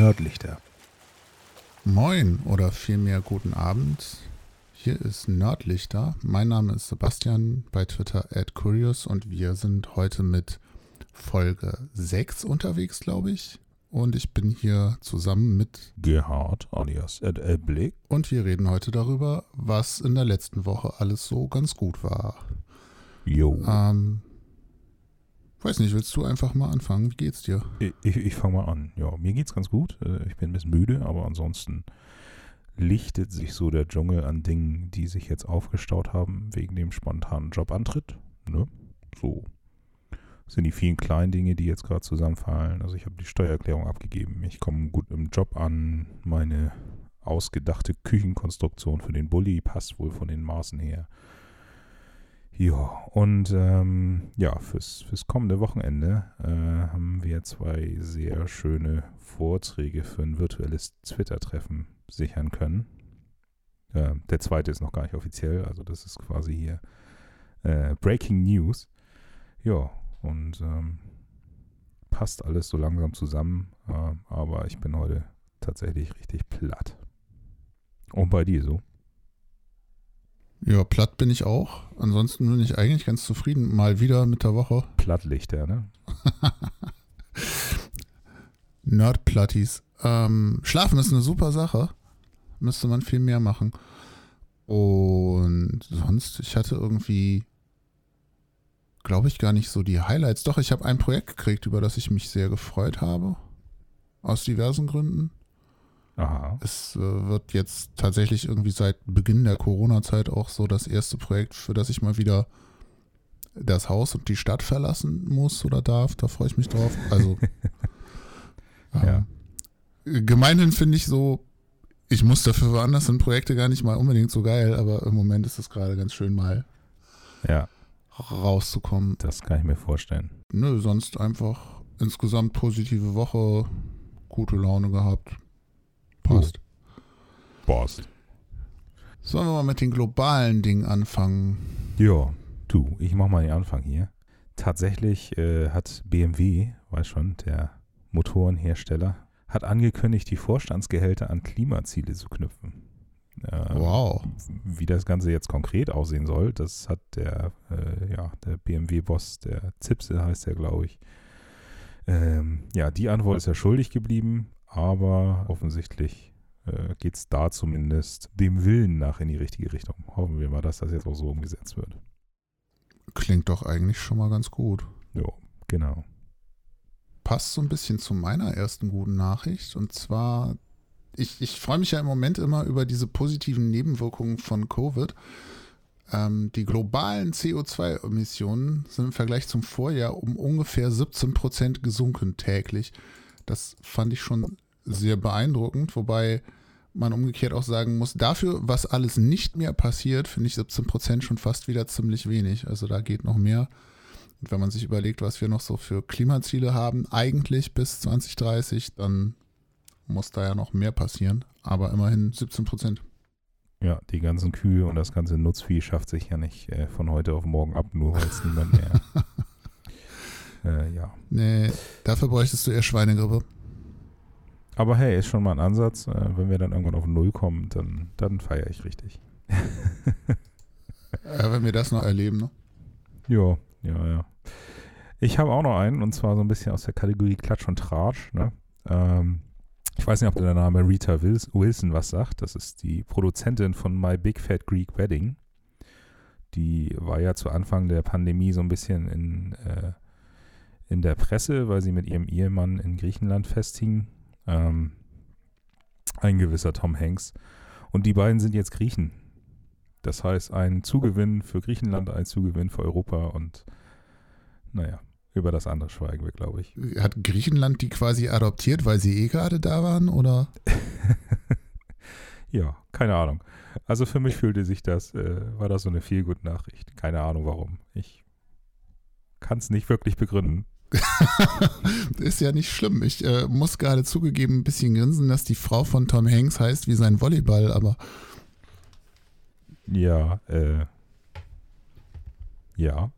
Nördlichter. Moin oder vielmehr guten Abend. Hier ist Nördlichter. Mein Name ist Sebastian, bei Twitter at Curious und wir sind heute mit Folge 6 unterwegs, glaube ich. Und ich bin hier zusammen mit Gerhard alias Ed Elblick. Und wir reden heute darüber, was in der letzten Woche alles so ganz gut war. Jo. Ähm, Weiß nicht, willst du einfach mal anfangen? Wie geht's dir? Ich, ich, ich fange mal an. Ja, mir geht's ganz gut. Äh, ich bin ein bisschen müde, aber ansonsten lichtet sich so der Dschungel an Dingen, die sich jetzt aufgestaut haben wegen dem spontanen Jobantritt. Ne? So sind die vielen kleinen Dinge, die jetzt gerade zusammenfallen. Also ich habe die Steuererklärung abgegeben. Ich komme gut im Job an. Meine ausgedachte Küchenkonstruktion für den Bulli passt wohl von den Maßen her. Ja, und ähm, ja, fürs, fürs kommende Wochenende äh, haben wir zwei sehr schöne Vorträge für ein virtuelles Twitter-Treffen sichern können. Äh, der zweite ist noch gar nicht offiziell, also das ist quasi hier äh, Breaking News. Ja, und ähm, passt alles so langsam zusammen, äh, aber ich bin heute tatsächlich richtig platt. Und bei dir so? Ja, platt bin ich auch. Ansonsten bin ich eigentlich ganz zufrieden. Mal wieder mit der Woche. Plattlichter, ne? Nerdplatties. Ähm, Schlafen ist eine super Sache. Müsste man viel mehr machen. Und sonst, ich hatte irgendwie, glaube ich, gar nicht so die Highlights. Doch, ich habe ein Projekt gekriegt, über das ich mich sehr gefreut habe. Aus diversen Gründen. Aha. Es äh, wird jetzt tatsächlich irgendwie seit Beginn der Corona-Zeit auch so das erste Projekt, für das ich mal wieder das Haus und die Stadt verlassen muss oder darf. Da freue ich mich drauf. Also ja. äh, gemeinhin finde ich so, ich muss dafür woanders in Projekte gar nicht mal unbedingt so geil, aber im Moment ist es gerade ganz schön mal ja. rauszukommen. Das kann ich mir vorstellen. Nö, sonst einfach insgesamt positive Woche, gute Laune gehabt. Passt. Passt. Sollen wir mal mit den globalen Dingen anfangen? Ja, du, ich mach mal den Anfang hier. Tatsächlich äh, hat BMW, weiß schon, der Motorenhersteller, hat angekündigt, die Vorstandsgehälter an Klimaziele zu knüpfen. Äh, wow. Wie das Ganze jetzt konkret aussehen soll, das hat der, äh, ja, der BMW-Boss, der Zipse heißt der, glaube ich. Ähm, ja, die Antwort ist er schuldig geblieben aber offensichtlich äh, geht es da zumindest dem Willen nach in die richtige Richtung. Hoffen wir mal, dass das jetzt auch so umgesetzt wird. Klingt doch eigentlich schon mal ganz gut. Ja, genau. Passt so ein bisschen zu meiner ersten guten Nachricht. Und zwar, ich, ich freue mich ja im Moment immer über diese positiven Nebenwirkungen von Covid. Ähm, die globalen CO2-Emissionen sind im Vergleich zum Vorjahr um ungefähr 17 Prozent gesunken täglich. Das fand ich schon sehr beeindruckend, wobei man umgekehrt auch sagen muss, dafür, was alles nicht mehr passiert, finde ich 17 Prozent schon fast wieder ziemlich wenig. Also da geht noch mehr. Und wenn man sich überlegt, was wir noch so für Klimaziele haben, eigentlich bis 2030, dann muss da ja noch mehr passieren. Aber immerhin 17 Prozent. Ja, die ganzen Kühe und das ganze Nutzvieh schafft sich ja nicht äh, von heute auf morgen ab, nur weil es niemand mehr Äh, ja. Nee, dafür bräuchtest du eher Schweinegrippe. Aber hey, ist schon mal ein Ansatz. Äh, wenn wir dann irgendwann auf Null kommen, dann, dann feiere ich richtig. ja, wenn wir das noch erleben, ne? Ja, ja, ja. Ich habe auch noch einen, und zwar so ein bisschen aus der Kategorie Klatsch und Tratsch. Ne? Ähm, ich weiß nicht, ob der Name Rita Wilson was sagt. Das ist die Produzentin von My Big Fat Greek Wedding. Die war ja zu Anfang der Pandemie so ein bisschen in äh, in der Presse, weil sie mit ihrem Ehemann in Griechenland festhing. Ähm, ein gewisser Tom Hanks. Und die beiden sind jetzt Griechen. Das heißt, ein Zugewinn für Griechenland, ein Zugewinn für Europa und naja, über das andere schweigen wir, glaube ich. Hat Griechenland die quasi adoptiert, weil sie eh gerade da waren, oder? ja, keine Ahnung. Also für mich fühlte sich das, äh, war das so eine viel gute Nachricht. Keine Ahnung warum. Ich kann es nicht wirklich begründen. ist ja nicht schlimm. Ich äh, muss gerade zugegeben ein bisschen grinsen, dass die Frau von Tom Hanks heißt wie sein Volleyball, aber. Ja, äh. Ja.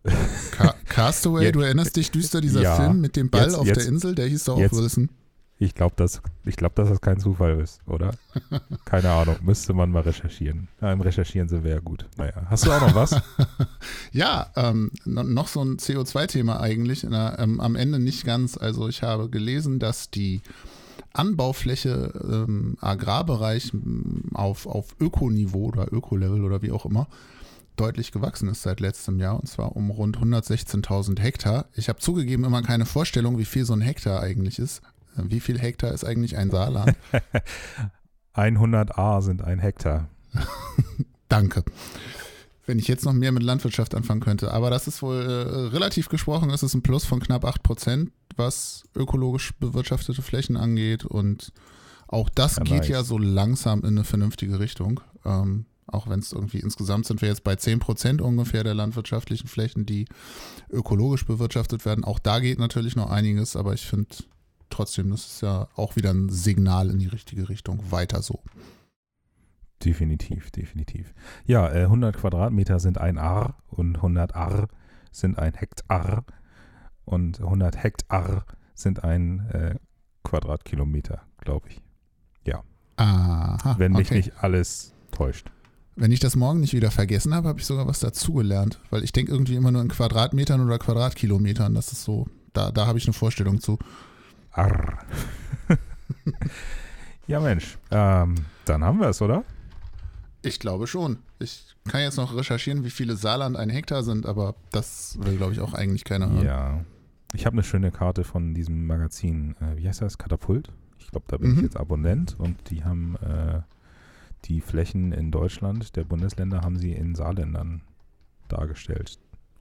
Ca Castaway, jetzt, du erinnerst dich düster, dieser ja, Film mit dem Ball jetzt, auf jetzt, der Insel, der hieß doch auch Wilson. Ich glaube, dass, glaub, dass das kein Zufall ist, oder? Keine Ahnung, müsste man mal recherchieren. Im Recherchieren sind wir ja gut. Naja, hast du auch noch was? ja, ähm, noch so ein CO2-Thema eigentlich. Na, ähm, am Ende nicht ganz. Also ich habe gelesen, dass die Anbaufläche im ähm, Agrarbereich auf, auf Ökoniveau oder Ökolevel oder wie auch immer deutlich gewachsen ist seit letztem Jahr und zwar um rund 116.000 Hektar. Ich habe zugegeben immer keine Vorstellung, wie viel so ein Hektar eigentlich ist. Wie viel Hektar ist eigentlich ein Saarland? 100 A sind ein Hektar. Danke. Wenn ich jetzt noch mehr mit Landwirtschaft anfangen könnte. Aber das ist wohl äh, relativ gesprochen, ist es ein Plus von knapp 8 Prozent, was ökologisch bewirtschaftete Flächen angeht. Und auch das ja, geht nice. ja so langsam in eine vernünftige Richtung. Ähm, auch wenn es irgendwie insgesamt sind wir jetzt bei 10 Prozent ungefähr der landwirtschaftlichen Flächen, die ökologisch bewirtschaftet werden. Auch da geht natürlich noch einiges, aber ich finde trotzdem, das ist ja auch wieder ein Signal in die richtige Richtung. Weiter so. Definitiv, definitiv. Ja, 100 äh, Quadratmeter sind ein Ar und 100 Ar sind ein Hektar und 100 Hektar sind ein äh, Quadratkilometer, glaube ich. Ja. Aha, Wenn mich okay. nicht alles täuscht. Wenn ich das morgen nicht wieder vergessen habe, habe ich sogar was dazugelernt, weil ich denke irgendwie immer nur in Quadratmetern oder Quadratkilometern. Das ist so, da, da habe ich eine Vorstellung zu. Arr. ja, Mensch, ähm, dann haben wir es, oder? Ich glaube schon. Ich kann jetzt noch recherchieren, wie viele Saarland ein Hektar sind, aber das will, glaube ich, auch eigentlich keiner hören. Ja. Ich habe eine schöne Karte von diesem Magazin, äh, wie heißt das? Katapult? Ich glaube, da bin mhm. ich jetzt Abonnent und die haben äh, die Flächen in Deutschland, der Bundesländer, haben sie in Saarländern dargestellt.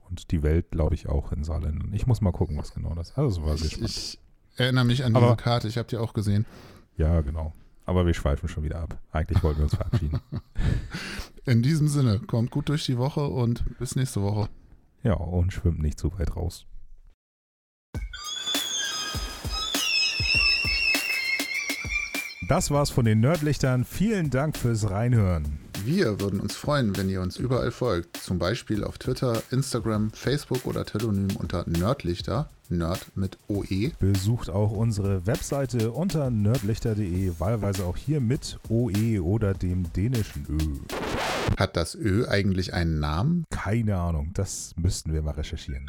Und die Welt, glaube ich, auch in Saarländern. Ich muss mal gucken, was genau das ist. Also war ich, ich erinnere mich an diese Karte, ich habe die auch gesehen. Ja, genau. Aber wir schweifen schon wieder ab. Eigentlich wollten wir uns verabschieden. In diesem Sinne, kommt gut durch die Woche und bis nächste Woche. Ja, und schwimmt nicht zu weit raus. Das war's von den Nerdlichtern. Vielen Dank fürs Reinhören. Wir würden uns freuen, wenn ihr uns überall folgt. Zum Beispiel auf Twitter, Instagram, Facebook oder Telonym unter Nerdlichter. Nerd mit OE. Besucht auch unsere Webseite unter nerdlichter.de, wahlweise auch hier mit OE oder dem dänischen Ö. Hat das Ö eigentlich einen Namen? Keine Ahnung, das müssten wir mal recherchieren.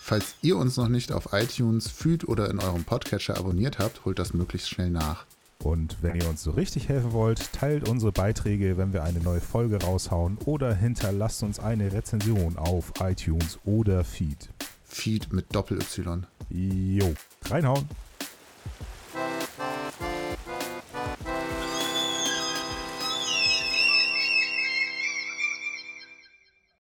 Falls ihr uns noch nicht auf iTunes, Feed oder in eurem Podcatcher abonniert habt, holt das möglichst schnell nach. Und wenn ihr uns so richtig helfen wollt, teilt unsere Beiträge, wenn wir eine neue Folge raushauen oder hinterlasst uns eine Rezension auf iTunes oder Feed. Feed mit Doppel-Y. Jo, reinhauen.